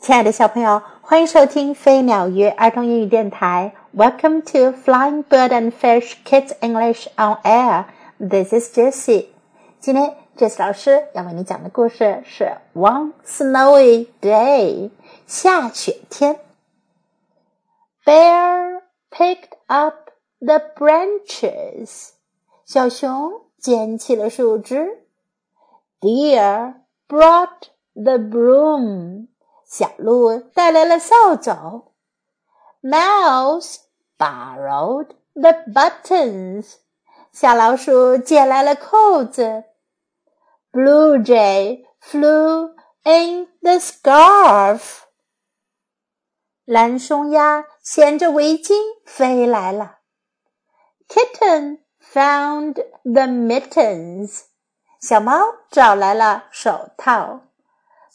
亲爱的小朋友，欢迎收听飞鸟鱼儿童英语电台。Welcome to Flying Bird and Fish Kids English on Air. This is Jessie. 今天 Jessie 老师要为你讲的故事是 One Snowy Day，下雪天。Bear picked up the branches. 小熊捡起了树枝。Deer brought the broom. 小鹿带来了扫帚。Mouse borrowed the buttons。小老鼠借来了扣子。Blue jay flew in the scarf。蓝松鸦衔着围巾飞来了。Kitten found the mittens。小猫找来了手套。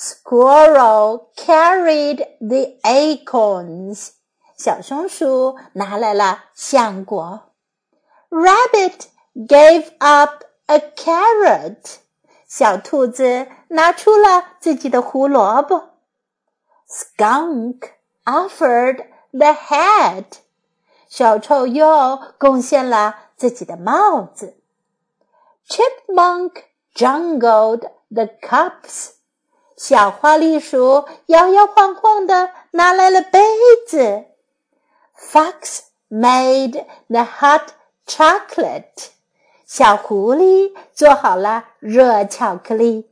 Squirrel carried the acorns. 小松鼠拿来了橡果。Rabbit gave up a carrot. 小兔子拿出了自己的胡萝卜。Skunk offered the hat. 小臭鼬贡献了自己的帽子。Chipmunk jungled the cups. 小花栗鼠摇摇晃晃的拿来了杯子。Fox made the hot chocolate。小狐狸做好了热巧克力。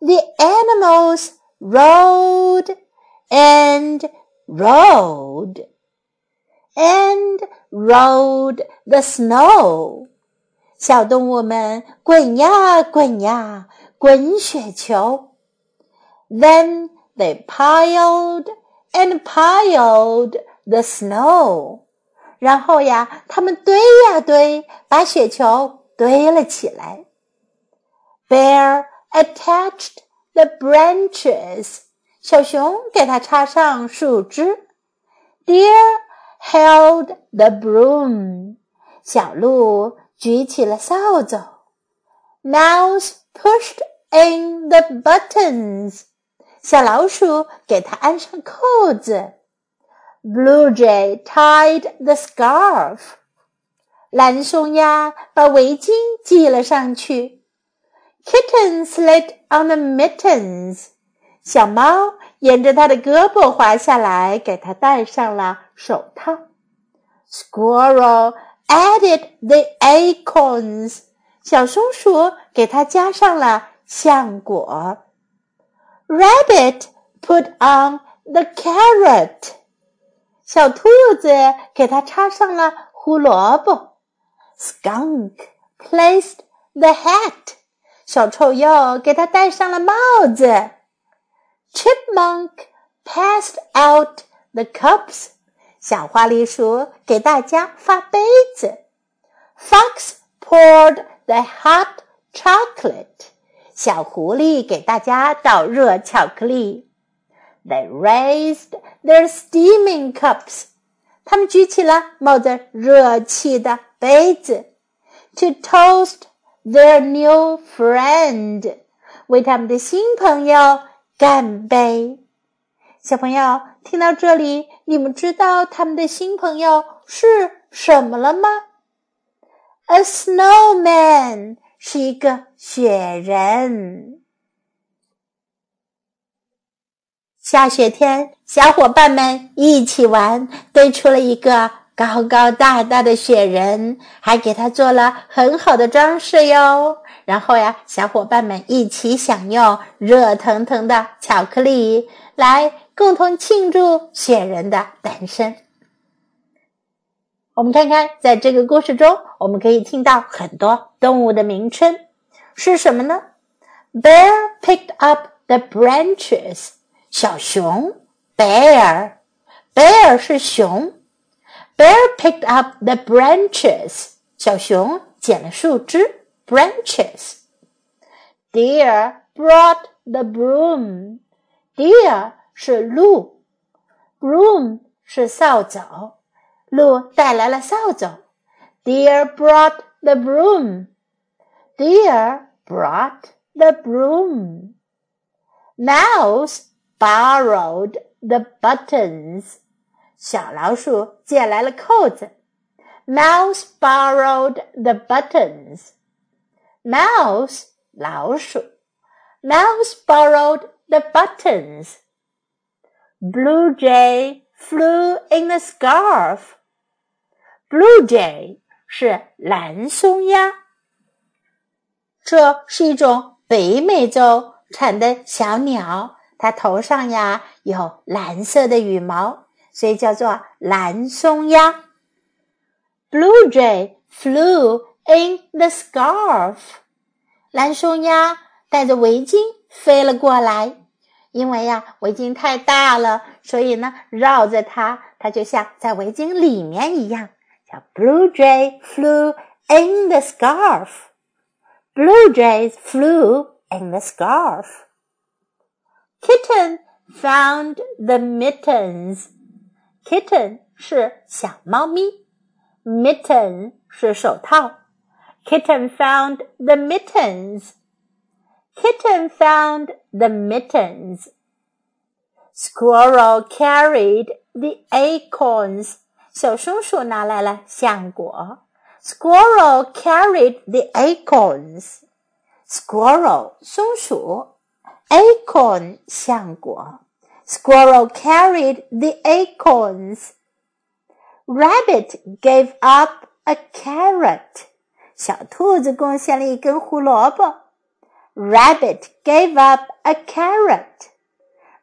The animals rode and rode and rode the snow。小动物们滚呀滚呀，滚雪球。 Then they piled and piled the snow. 然后呀，他们堆呀堆，把雪球堆了起来。Bear attached the branches. 小熊给它插上树枝。Deer held the broom. 小鹿举起了扫帚。Mouse pushed in the buttons. 小老鼠给它安上扣子。Blue jay tied the scarf。蓝松鸦把围巾系了上去。Kitten slid on the mittens。小猫沿着它的胳膊滑下来，给它戴上了手套。Squirrel added the acorns。小松鼠给它加上了橡果。 Rabbit put on the carrot. 小兔子给它插上了胡萝卜。Skunk placed the hat. 小臭鼬给它戴上了帽子。Chipmunk passed out the cups. 小花栗鼠给大家发杯子。Fox poured the hot chocolate. 小狐狸给大家倒热巧克力。They raised their steaming cups. 他们举起了冒着热气的杯子。To toast their new friend. 为他们的新朋友干杯。小朋友听到这里，你们知道他们的新朋友是什么了吗？A snowman. 是一个雪人。下雪天，小伙伴们一起玩，堆出了一个高高大大的雪人，还给他做了很好的装饰哟。然后呀，小伙伴们一起享用热腾腾的巧克力，来共同庆祝雪人的诞生。我们看看，在这个故事中，我们可以听到很多动物的名称，是什么呢？Bear picked up the branches，小熊，bear，bear 是熊，Bear picked up the branches，小熊捡了树枝，branches。Deer brought the broom，Deer 是鹿，broom 是扫帚。 鹿带来了扫帚。Deer brought the broom. Deer brought the broom. Mouse borrowed the buttons. 小老鼠借来了扣子。Mouse borrowed the buttons. Mouse 老鼠。Mouse borrowed the buttons. Blue jay flew in the scarf. Blue jay 是蓝松鸦，这是一种北美洲产的小鸟，它头上呀有蓝色的羽毛，所以叫做蓝松鸦。Blue jay flew in the scarf. 蓝松鸦带着围巾飞了过来，因为呀围巾太大了，所以呢绕着它，它就像在围巾里面一样。叫 Blue jay flew in the scarf. Blue jays flew in the scarf. Kitten found the mittens. Kitten 是小猫咪，mitten 是手套。Kitten found the mittens. Kitten found the mittens. Squirrel carried the acorns. 小松鼠拿来了橡果。Squirrel carried the acorns. Squirrel 松鼠，acorn 橡果。Squirrel carried the acorns. Rabbit gave up a carrot. 小兔子贡献了一根胡萝卜。Rabbit gave up a carrot.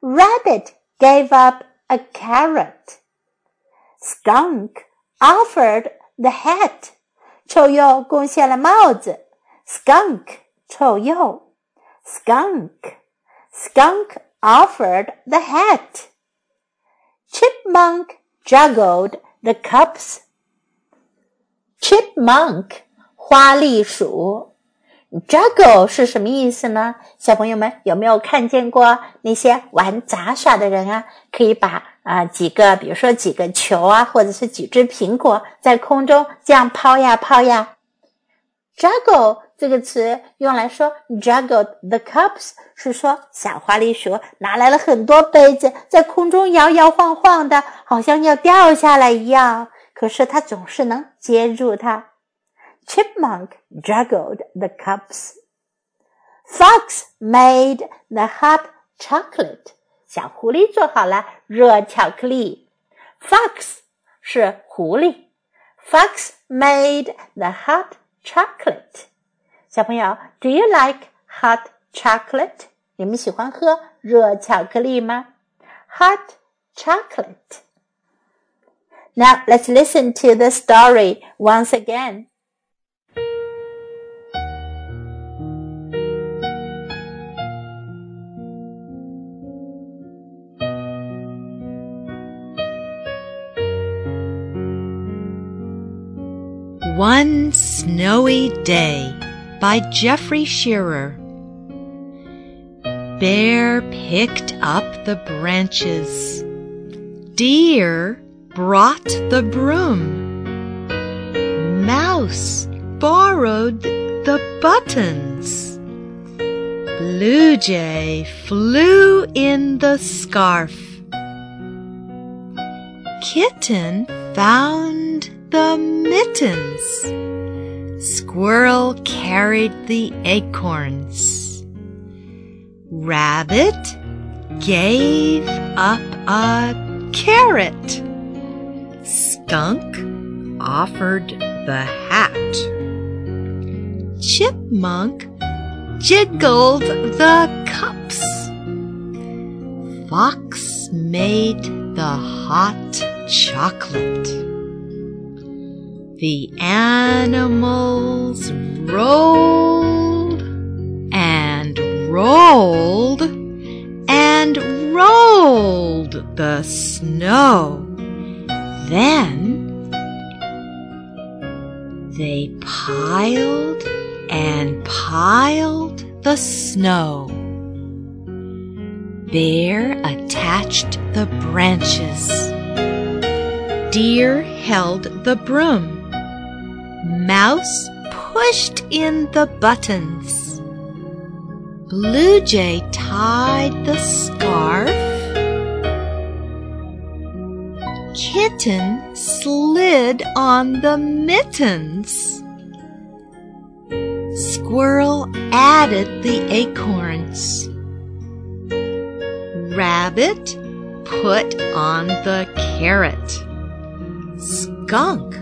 Rabbit gave up a carrot. Skunk offered the hat. 臭鼬贡献了帽子。Skunk 臭鼬。Skunk. Skunk offered the hat. Chipmunk juggled the cups. Chipmunk 花栗鼠 ，juggle 是什么意思呢？小朋友们有没有看见过那些玩杂耍的人啊？可以把啊几个，比如说几个球啊，或者是几只苹果在空中这样抛呀抛呀。juggle 这个词用来说 juggle the cups，是说小花栗鼠拿来了很多杯子，在空中摇摇晃晃的，好像要掉下来一样。可是它总是能接住它。Chipmunk juggled the cups. Fox made the hot chocolate. 小狐狸做好了热巧克力。Fox 是狐狸。Fox made the hot chocolate. 小朋友，Do you like hot chocolate？你们喜欢喝热巧克力吗？Hot chocolate. Now let's listen to the story once again. One Snowy Day by Jeffrey Scherer. Bear picked up the branches. Deer brought the broom. Mouse borrowed the buttons. Blue Jay flew in the scarf. Kitten found the mittens. Squirrel carried the acorns. Rabbit gave up a carrot. Skunk offered the hat. Chipmunk jiggled the cups. Fox made the hot chocolate. The animals rolled and rolled and rolled the snow. Then they piled and piled the snow. Bear attached the branches. Deer held the broom. Mouse pushed in the buttons. Blue Jay tied the scarf. Kitten slid on the mittens. Squirrel added the acorns. Rabbit put on the carrot. Skunk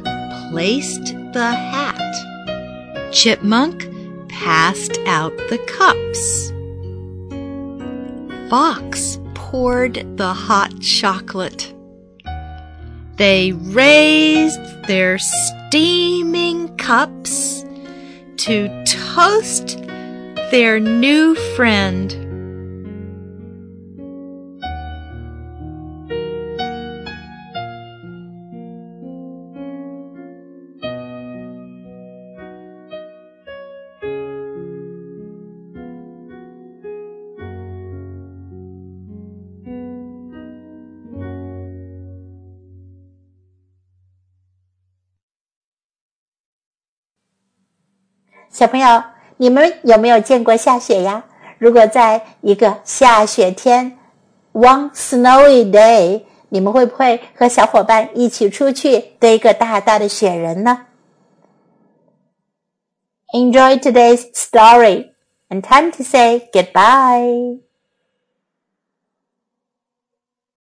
placed the hat. Chipmunk passed out the cups. Fox poured the hot chocolate. They raised their steaming cups to toast their new friend. 小朋友，你们有没有见过下雪呀？如果在一个下雪天，one snowy day，你们会不会和小伙伴一起出去堆一个大大的雪人呢？Enjoy today's story and time to say goodbye.